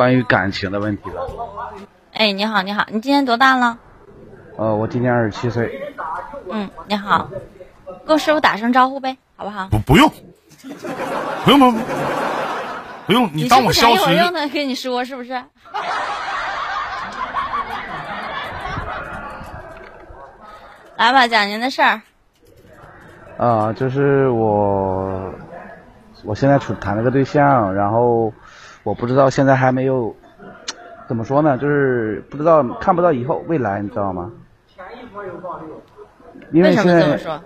关于感情的问题的。哎，你好，你好，你今年多大了？呃，我今年二十七岁。嗯，你好，跟师傅打声招呼呗，好不好？不，不用，不用，不用，不用，你当我消失。一会儿的跟你说是不是？来吧，讲您的事儿。啊，就是我，我现在处谈了个对象，然后我不知道现在还没有，怎么说呢？就是不知道看不到以后未来，你知道吗？因为现在，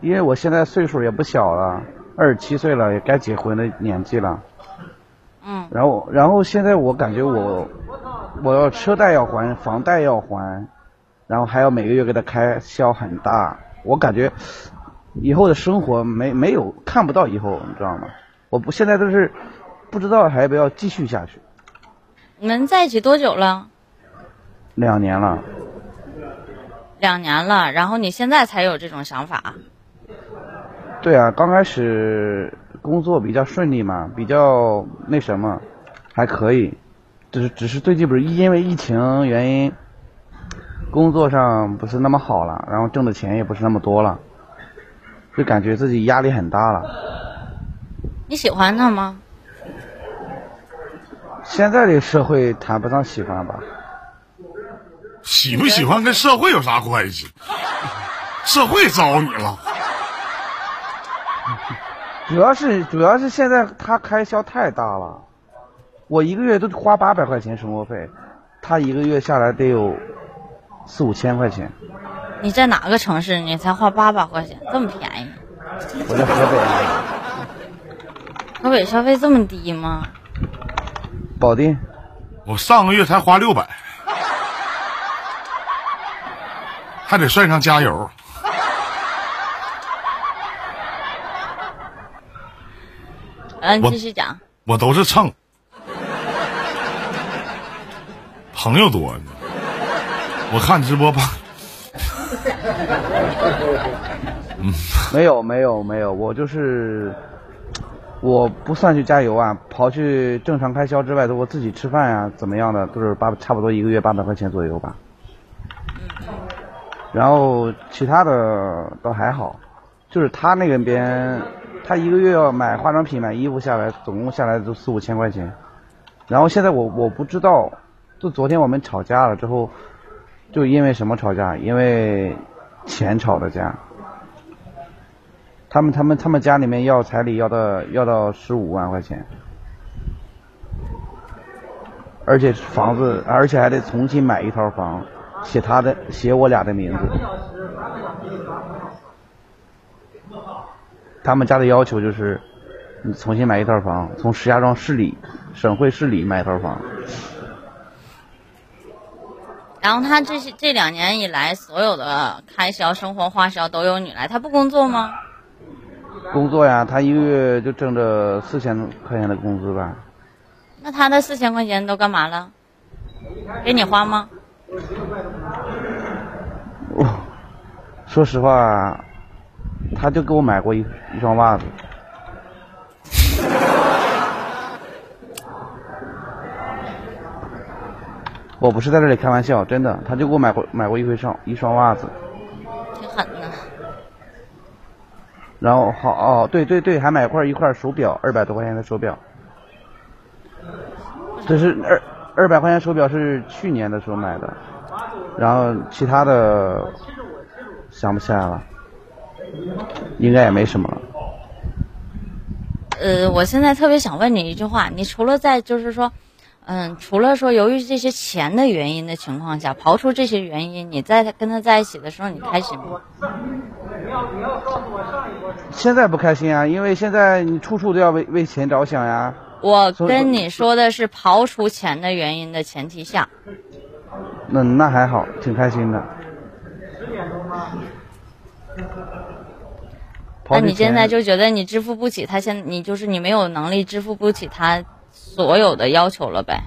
因为我现在岁数也不小了，二十七岁了，也该结婚的年纪了。嗯。然后，然后现在我感觉我，我要车贷要还，房贷要还，然后还要每个月给他开销很大，我感觉。以后的生活没没有看不到以后，你知道吗？我不现在都是不知道还要不要继续下去。你们在一起多久了？两年了。两年了，然后你现在才有这种想法？对啊，刚开始工作比较顺利嘛，比较那什么，还可以。只是只是最近不是因为疫情原因，工作上不是那么好了，然后挣的钱也不是那么多了。就感觉自己压力很大了。你喜欢他吗？现在的社会谈不上喜欢吧。喜不喜欢跟社会有啥关系？社会招你了。主要是主要是现在他开销太大了，我一个月都花八百块钱生活费，他一个月下来得有四五千块钱。你在哪个城市？你才花八百块钱，这么便宜？我在河北。河北消费这么低吗？保定。我上个月才花六百，还得算上加油。嗯，继续讲。我都是蹭。朋友多，我看直播吧。嗯，没有没有没有，我就是，我不算去加油啊，刨去正常开销之外，都我自己吃饭呀，怎么样的，都是八差不多一个月八百块钱左右吧。然后其他的倒还好，就是他那个边，他一个月要买化妆品、买衣服下来，总共下来都四五千块钱。然后现在我我不知道，就昨天我们吵架了之后。就因为什么吵架？因为钱吵的架。他们他们他们家里面要彩礼要到要到十五万块钱，而且房子而且还得重新买一套房，写他的写我俩的名字。他们家的要求就是，你重新买一套房，从石家庄市里省会市里买一套房。然后他这些这两年以来，所有的开销、生活花销都由你来，他不工作吗？工作呀，他一个月就挣着四千块钱的工资吧。那他那四千块钱都干嘛了？给你花吗？我说实话，他就给我买过一一双袜子。我不是在这里开玩笑，真的，他就给我买过买过一回双一双袜子，挺狠的。然后好哦，对对对，还买块一块手表，二百多块钱的手表。这是二二百块钱手表是去年的时候买的，然后其他的想不起来了，应该也没什么了。呃，我现在特别想问你一句话，你除了在就是说。嗯，除了说由于这些钱的原因的情况下，刨出这些原因，你在跟他在一起的时候，你开心吗？现在不开心啊，因为现在你处处都要为为钱着想呀。我跟你说的是刨除钱的原因的前提下。那那还好，挺开心的。那你现在就觉得你支付不起他，现你就是你没有能力支付不起他。所有的要求了呗，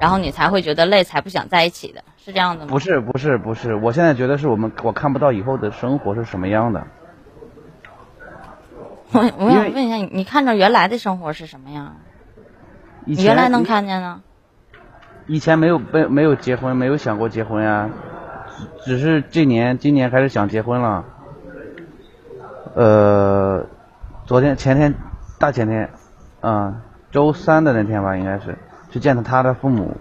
然后你才会觉得累，才不想在一起的，是这样的吗？不是不是不是，我现在觉得是我们我看不到以后的生活是什么样的。我我想问一下，你看着原来的生活是什么样？你原来能看见呢？以前没有没没有结婚，没有想过结婚呀，只是这年今年开始想结婚了。呃，昨天前天大前天，嗯，周三的那天吧，应该是去见他他的父母，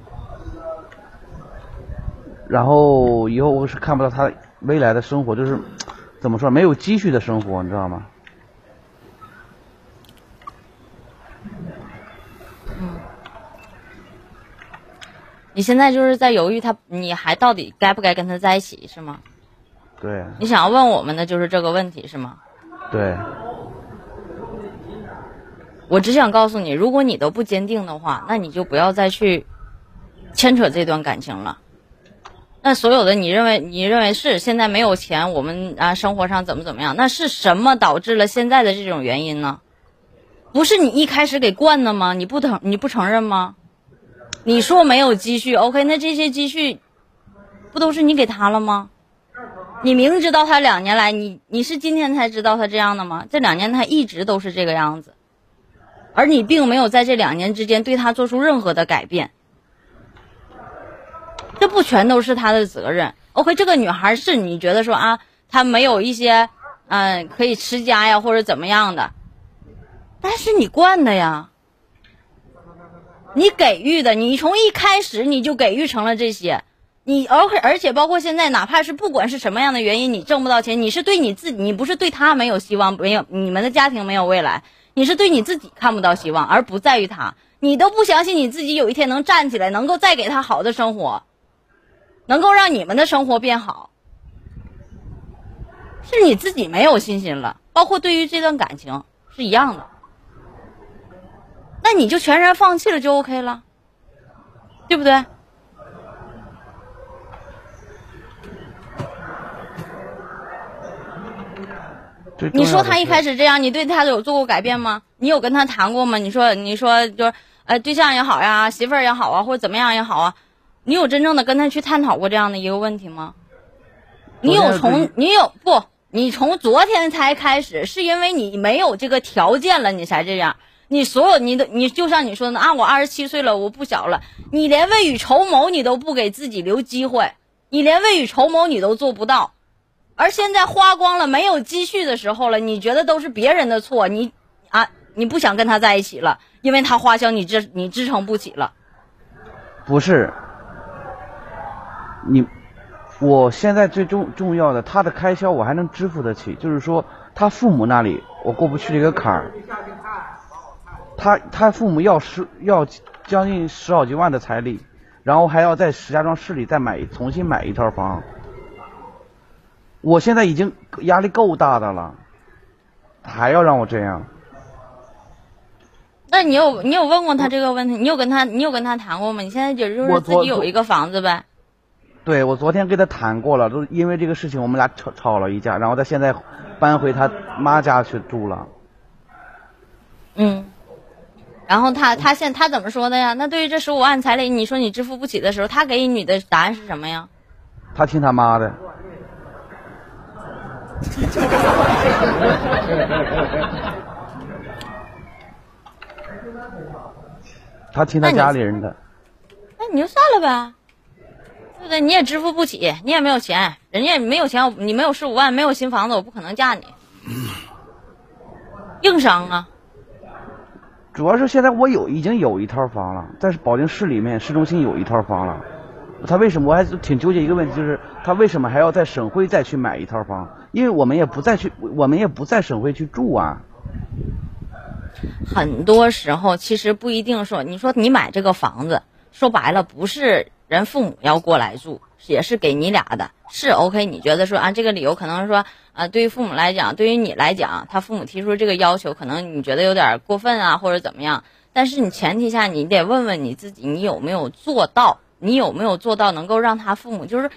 然后以后我是看不到他未来的生活，就是怎么说没有积蓄的生活，你知道吗？你现在就是在犹豫他，你还到底该不该跟他在一起是吗？对你想要问我们的就是这个问题是吗？对，我只想告诉你，如果你都不坚定的话，那你就不要再去牵扯这段感情了。那所有的你认为你认为是现在没有钱，我们啊生活上怎么怎么样？那是什么导致了现在的这种原因呢？不是你一开始给惯的吗？你不承你不承认吗？你说没有积蓄，OK？那这些积蓄不都是你给他了吗？你明知道他两年来，你你是今天才知道他这样的吗？这两年他一直都是这个样子，而你并没有在这两年之间对他做出任何的改变，这不全都是他的责任？OK？这个女孩是你觉得说啊，她没有一些嗯、可以持家呀或者怎么样的，但是你惯的呀。你给予的，你从一开始你就给予成了这些，你而而且包括现在，哪怕是不管是什么样的原因，你挣不到钱，你是对你自己，你不是对他没有希望，没有你们的家庭没有未来，你是对你自己看不到希望，而不在于他，你都不相信你自己有一天能站起来，能够再给他好的生活，能够让你们的生活变好，是你自己没有信心了，包括对于这段感情是一样的。那你就全然放弃了就 OK 了，对不对？你说他一开始这样，你对他有做过改变吗？你有跟他谈过吗？你说，你说就是呃，对象也好呀，媳妇儿也好啊，或者怎么样也好啊，你有真正的跟他去探讨过这样的一个问题吗？你有从你有不？你从昨天才开始，是因为你没有这个条件了，你才这样。你所有你的你就像你说的啊，我二十七岁了，我不小了，你连未雨绸缪你都不给自己留机会，你连未雨绸缪你都做不到。而现在花光了，没有积蓄的时候了，你觉得都是别人的错，你啊，你不想跟他在一起了，因为他花销你支你支撑不起了。不是，你，我现在最重重要的，他的开销我还能支付得起，就是说他父母那里我过不去这个坎儿。他他父母要十要将近十好几万的彩礼，然后还要在石家庄市里再买重新买一套房。我现在已经压力够大的了，还要让我这样？那你有你有问过他这个问题？你有跟他你有跟他谈过吗？你现在也就是自己有一个房子呗？对，我昨天跟他谈过了，都因为这个事情我们俩吵吵了一架，然后他现在搬回他妈家去住了。嗯。然后他他现他怎么说的呀？那对于这十五万彩礼，你说你支付不起的时候，他给你的答案是什么呀？他听他妈的。他听他家里人的，那你就算了呗，对不对？你也支付不起，你也没有钱，人家也没有钱，你没有十五万，没有新房子，我不可能嫁你，硬伤啊！主要是现在我有已经有一套房了，在保定市里面市中心有一套房了。他为什么我还是挺纠结一个问题，就是他为什么还要在省会再去买一套房？因为我们也不再去，我们也不在省会去住啊。很多时候其实不一定说，你说你买这个房子，说白了不是人父母要过来住，也是给你俩的，是 OK。你觉得说啊，这个理由可能说啊，对于父母来讲，对于你来讲，他父母提出这个要求，可能你觉得有点过分啊，或者怎么样。但是你前提下，你得问问你自己，你有没有做到？你有没有做到能够让他父母就是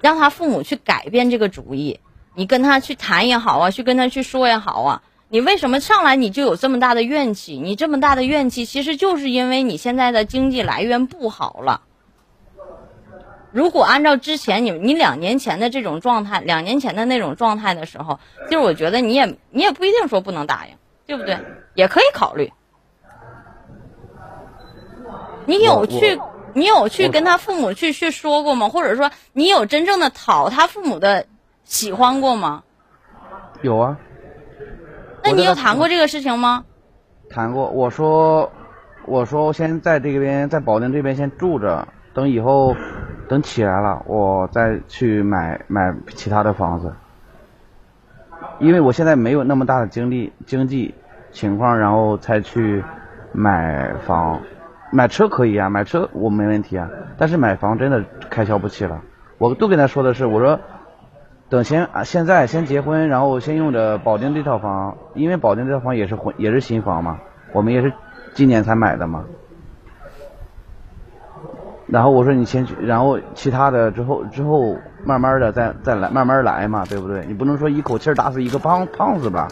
让他父母去改变这个主意？你跟他去谈也好啊，去跟他去说也好啊。你为什么上来你就有这么大的怨气？你这么大的怨气，其实就是因为你现在的经济来源不好了。如果按照之前你你两年前的这种状态，两年前的那种状态的时候，就是我觉得你也你也不一定说不能答应，对不对？也可以考虑。你有去你有去跟他父母去去说过吗？或者说你有真正的讨他父母的喜欢过吗？有啊，那你有谈过这个事情吗？谈过。我说，我说我先在这边，在保定这边先住着，等以后等起来了，我再去买买其他的房子。因为我现在没有那么大的精力经济情况，然后才去买房。买车可以啊，买车我没问题啊，但是买房真的开销不起了。我都跟他说的是，我说等先，现在先结婚，然后先用着保定这套房，因为保定这套房也是婚也是新房嘛，我们也是今年才买的嘛。然后我说你先去，然后其他的之后之后慢慢的再再来慢慢来嘛，对不对？你不能说一口气儿打死一个胖胖子吧？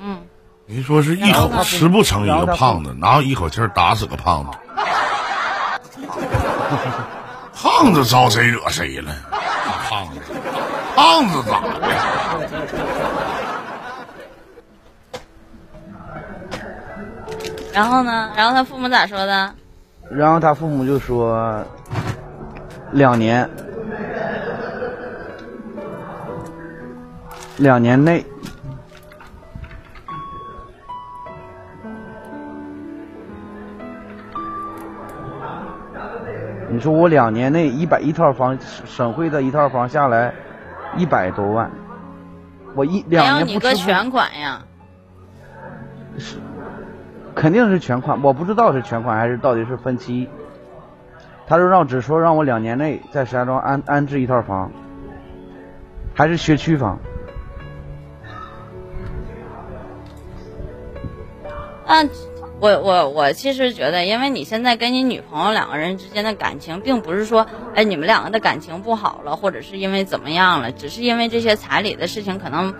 嗯，您说是一口吃不成一个胖子，哪有一口气儿打死个胖子？胖子招谁惹谁了？胖子，胖子咋的？然后呢？然后他父母咋说的？然后他父母就说两年，两年内，你说我两年内一百一套房，省会的一套房下来一百多万，我一两年不吃不全款呀？肯定是全款，我不知道是全款还是到底是分期。他说让只说让我两年内在石家庄安安置一套房，还是学区房。嗯我我我其实觉得，因为你现在跟你女朋友两个人之间的感情，并不是说，哎，你们两个的感情不好了，或者是因为怎么样了，只是因为这些彩礼的事情，可能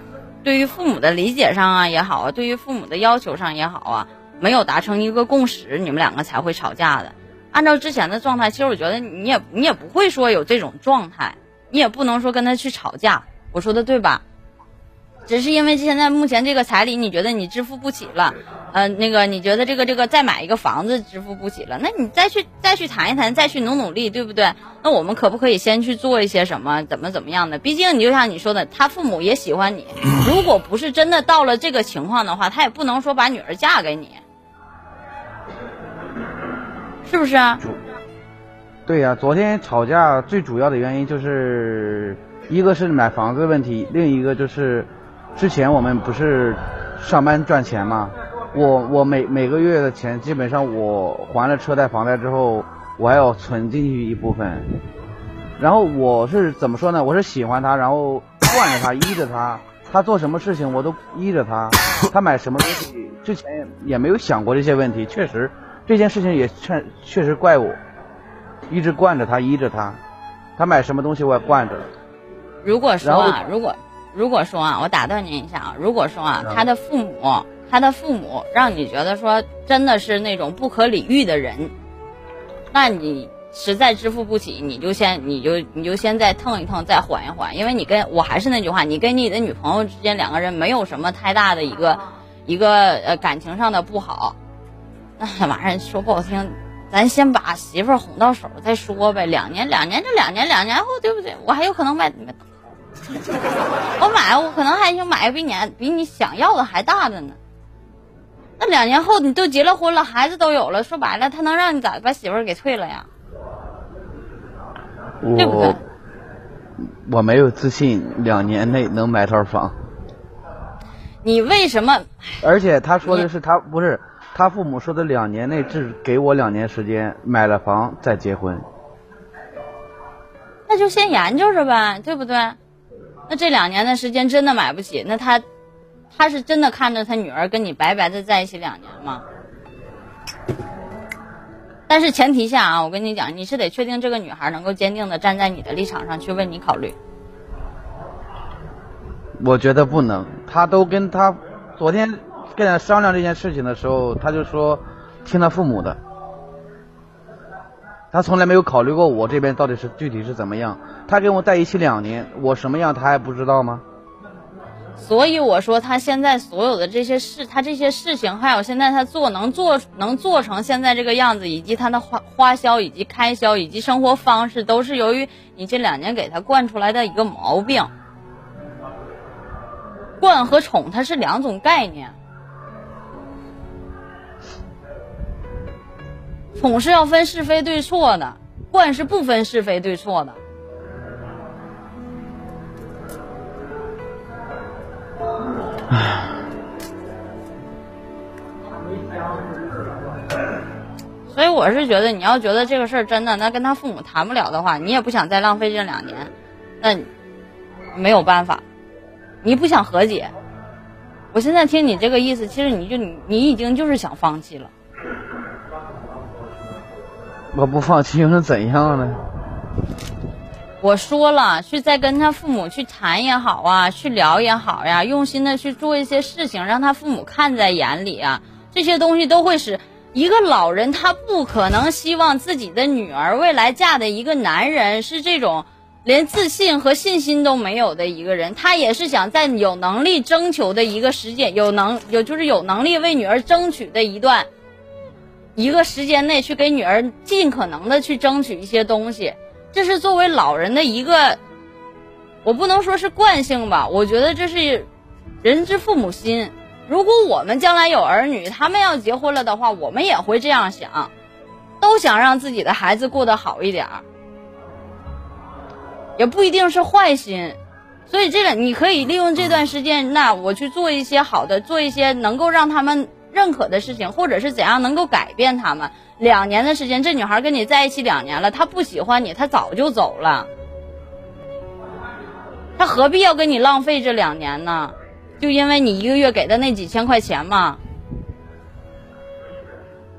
对于父母的理解上啊也好啊，对于父母的要求上也好啊，没有达成一个共识，你们两个才会吵架的。按照之前的状态，其实我觉得你也你也不会说有这种状态，你也不能说跟他去吵架，我说的对吧？只是因为现在目前这个彩礼，你觉得你支付不起了，呃，那个你觉得这个这个再买一个房子支付不起了，那你再去再去谈一谈，再去努努力，对不对？那我们可不可以先去做一些什么，怎么怎么样的？毕竟你就像你说的，他父母也喜欢你，如果不是真的到了这个情况的话，他也不能说把女儿嫁给你，是不是啊？对呀、昨天吵架最主要的原因就是一个是买房子的问题，另一个就是之前我们不是上班赚钱嘛，我我每每个月的钱基本上我还了车贷房贷之后，我还要存进去一部分。然后我是怎么说呢？我是喜欢他，然后惯着他，依着他，他做什么事情我都依着他，他买什么东西之前也没有想过这些问题，确实这件事情也确确实怪我。一直惯着他，依着他，他买什么东西我也惯着。如果说啊，如果如果说啊，我打断您一下啊，如果说啊，嗯他的父母，他的父母让你觉得说真的是那种不可理喻的人，那你实在支付不起，你就先你就你就先再腾一腾，再缓一缓，因为你跟我还是那句话，你跟你的女朋友之间两个人没有什么太大的一个一个呃感情上的不好，那玩意儿说不好听。咱先把媳妇儿哄到手再说呗，两年两年就两年两年后对不对？我还有可能买买 我买，我可能还想买个比你比你想要的还大的呢。那两年后你都结了婚了，孩子都有了，说白了，他能让你咋把媳妇儿给退了呀？对不对我我没有自信两年内能买套房，你为什么？而且他说的是他不是他父母说的两年内只给我两年时间买了房再结婚。那就先研究着呗，对不对？那这两年的时间真的买不起，那他他是真的看着他女儿跟你白白的在一起两年吗？但是前提下啊，我跟你讲，你是得确定这个女孩能够坚定的站在你的立场上去为你考虑。我觉得不能，他都跟他昨天跟他商量这件事情的时候，他就说听他父母的，他从来没有考虑过我这边到底是具体是怎么样。他跟我在一起两年，我什么样他还不知道吗？所以我说他现在所有的这些事，他这些事情，还有现在他做能做能做成现在这个样子，以及他的花花销以及开销以及生活方式，都是由于你这两年给他惯出来的一个毛病。惯和宠它是两种概念，宠是要分是非对错的，惯是不分是非对错的。所以我是觉得，你要觉得这个事儿真的，那跟他父母谈不了的话，你也不想再浪费这两年，那没有办法，你不想和解。我现在听你这个意思，其实你就你你已经就是想放弃了。我不放弃又能怎样呢？我说了，去再跟他父母去谈也好啊，去聊也好呀，用心的去做一些事情，让他父母看在眼里啊，这些东西都会使一个老人他不可能希望自己的女儿未来嫁的一个男人是这种连自信和信心都没有的一个人，他也是想在有能力征求的一个时间，有能有就是有能力为女儿争取的一段一个时间内去给女儿尽可能的去争取一些东西。这是作为老人的一个，我不能说是惯性吧，我觉得这是人之父母心。如果我们将来有儿女，他们要结婚了的话，我们也会这样想，都想让自己的孩子过得好一点儿，也不一定是坏心。所以这个你可以利用这段时间，那我去做一些好的，做一些能够让他们认可的事情，或者是怎样能够改变他们。两年的时间，这女孩跟你在一起两年了，她不喜欢你，她早就走了。她何必要跟你浪费这两年呢？就因为你一个月给的那几千块钱吗？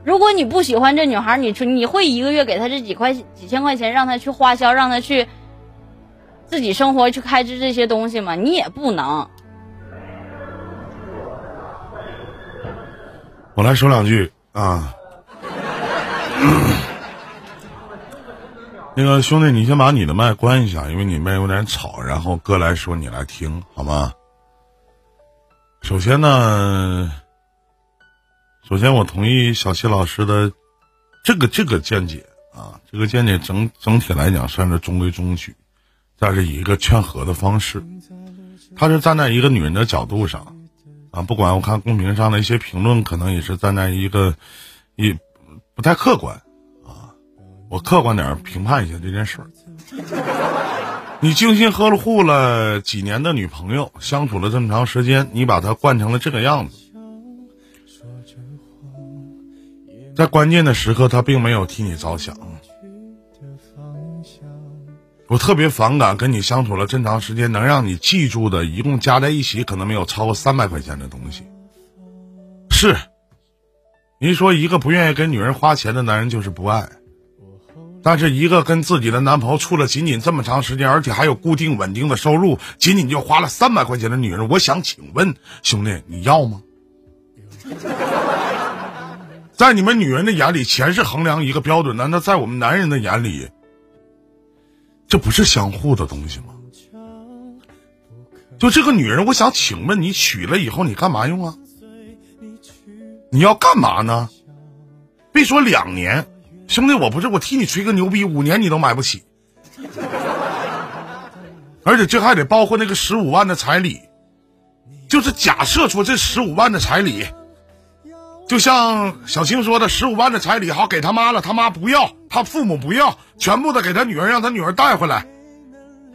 如果你不喜欢这女孩，你说你会一个月给她这几块几千块钱，让她去花销，让她去自己生活去开支这些东西吗？你也不能。我来说两句啊。那个兄弟，你先把你的麦关一下，因为你麦有点吵。然后哥来说，你来听好吗？首先呢，首先我同意小七老师的这个这个见解啊，这个见解整整体来讲算是中规中矩，但是以一个劝和的方式，他是站在一个女人的角度上啊，不管我看公屏上的一些评论，可能也是站在一个一。不太客观，啊，我客观点评判一下这件事儿。你精心呵护了几年的女朋友，相处了这么长时间，你把她惯成了这个样子，在关键的时刻，她并没有替你着想。我特别反感跟你相处了这么长时间，能让你记住的，一共加在一起可能没有超过三百块钱的东西，是。您说一个不愿意跟女人花钱的男人就是不爱，但是一个跟自己的男朋友处了仅仅这么长时间，而且还有固定稳定的收入，仅仅就花了三百块钱的女人，我想请问兄弟，你要吗？在你们女人的眼里，钱是衡量一个标准，难道在我们男人的眼里，这不是相互的东西吗？就这个女人，我想请问你娶了以后你干嘛用啊？你要干嘛呢？别说两年，兄弟，我不是我替你吹个牛逼，五年你都买不起，而且这还得包括那个十五万的彩礼，就是假设说这十五万的彩礼，就像小青说的，十五万的彩礼好给他妈了，他妈不要，他父母不要，全部的给他女儿，让他女儿带回来。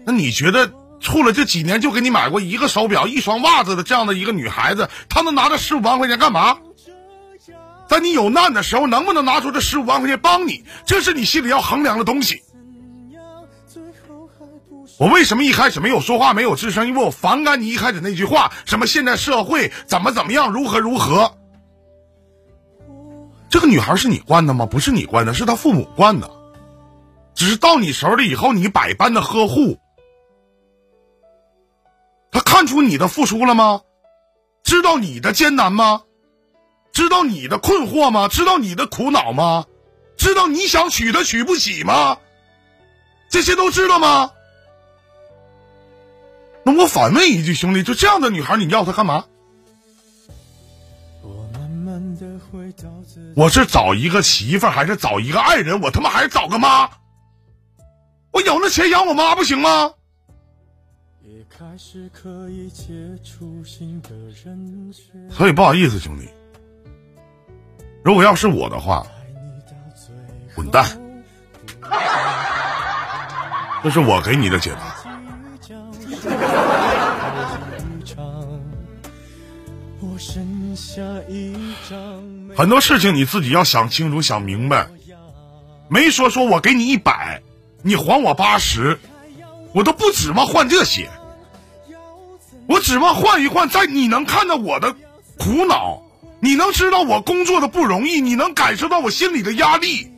那你觉得处了这几年就给你买过一个手表、一双袜子的这样的一个女孩子，她能拿这十五万块钱干嘛？在你有难的时候，能不能拿出这十五万块钱帮你？这是你心里要衡量的东西。我为什么一开始没有说话，没有吱声？因为我反感你一开始那句话，什么现在社会怎么怎么样，如何如何。这个女孩是你惯的吗？不是你惯的，是她父母惯的。只是到你手里以后，你百般的呵护，她看出你的付出了吗？知道你的艰难吗？知道你的困惑吗？知道你的苦恼吗？知道你想娶她娶不起吗？这些都知道吗？那我反问一句，兄弟，就这样的女孩，你要她干嘛？我慢慢的回到我是找一个媳妇儿，还是找一个爱人？我他妈还是找个妈？我有那钱养我妈不行吗？所以不好意思，兄弟，如果要是我的话，滚蛋！这是我给你的解答。很多事情你自己要想清楚、想明白。没说说我给你一百，你还我八十，我都不指望换这些。我指望换一换，在你能看到我的苦恼，你能知道我工作的不容易，你能感受到我心里的压力。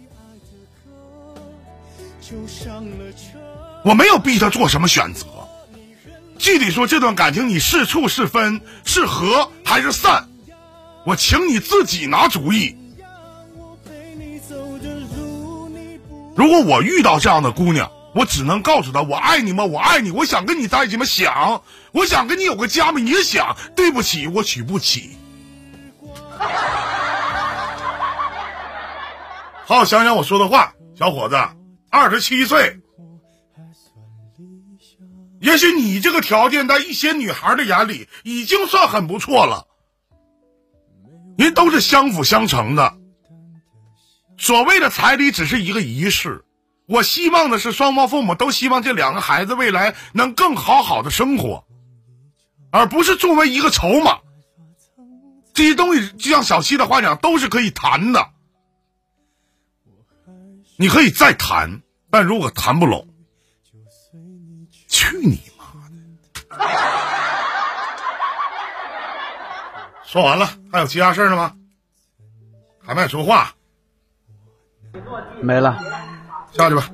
我没有逼他做什么选择。具体说，这段感情你是处是分，是和还是散，我请你自己拿主意。如果我遇到这样的姑娘，我只能告诉她：我爱你吗？我爱你，我想跟你在一起吗？想，我想跟你有个家吗？也想。对不起，我娶不起。好好想想我说的话，小伙子，二十七岁。也许你这个条件在一些女孩的眼里已经算很不错了，您都是相辅相成的。所谓的彩礼只是一个仪式，我希望的是双方父母都希望这两个孩子未来能更好好的生活，而不是作为一个筹码。这些东西就像小七的话讲，都是可以谈的，你可以再谈，但如果谈不拢。去你妈的！说完了，还有其他事儿了吗？还没说话？没了，下去吧。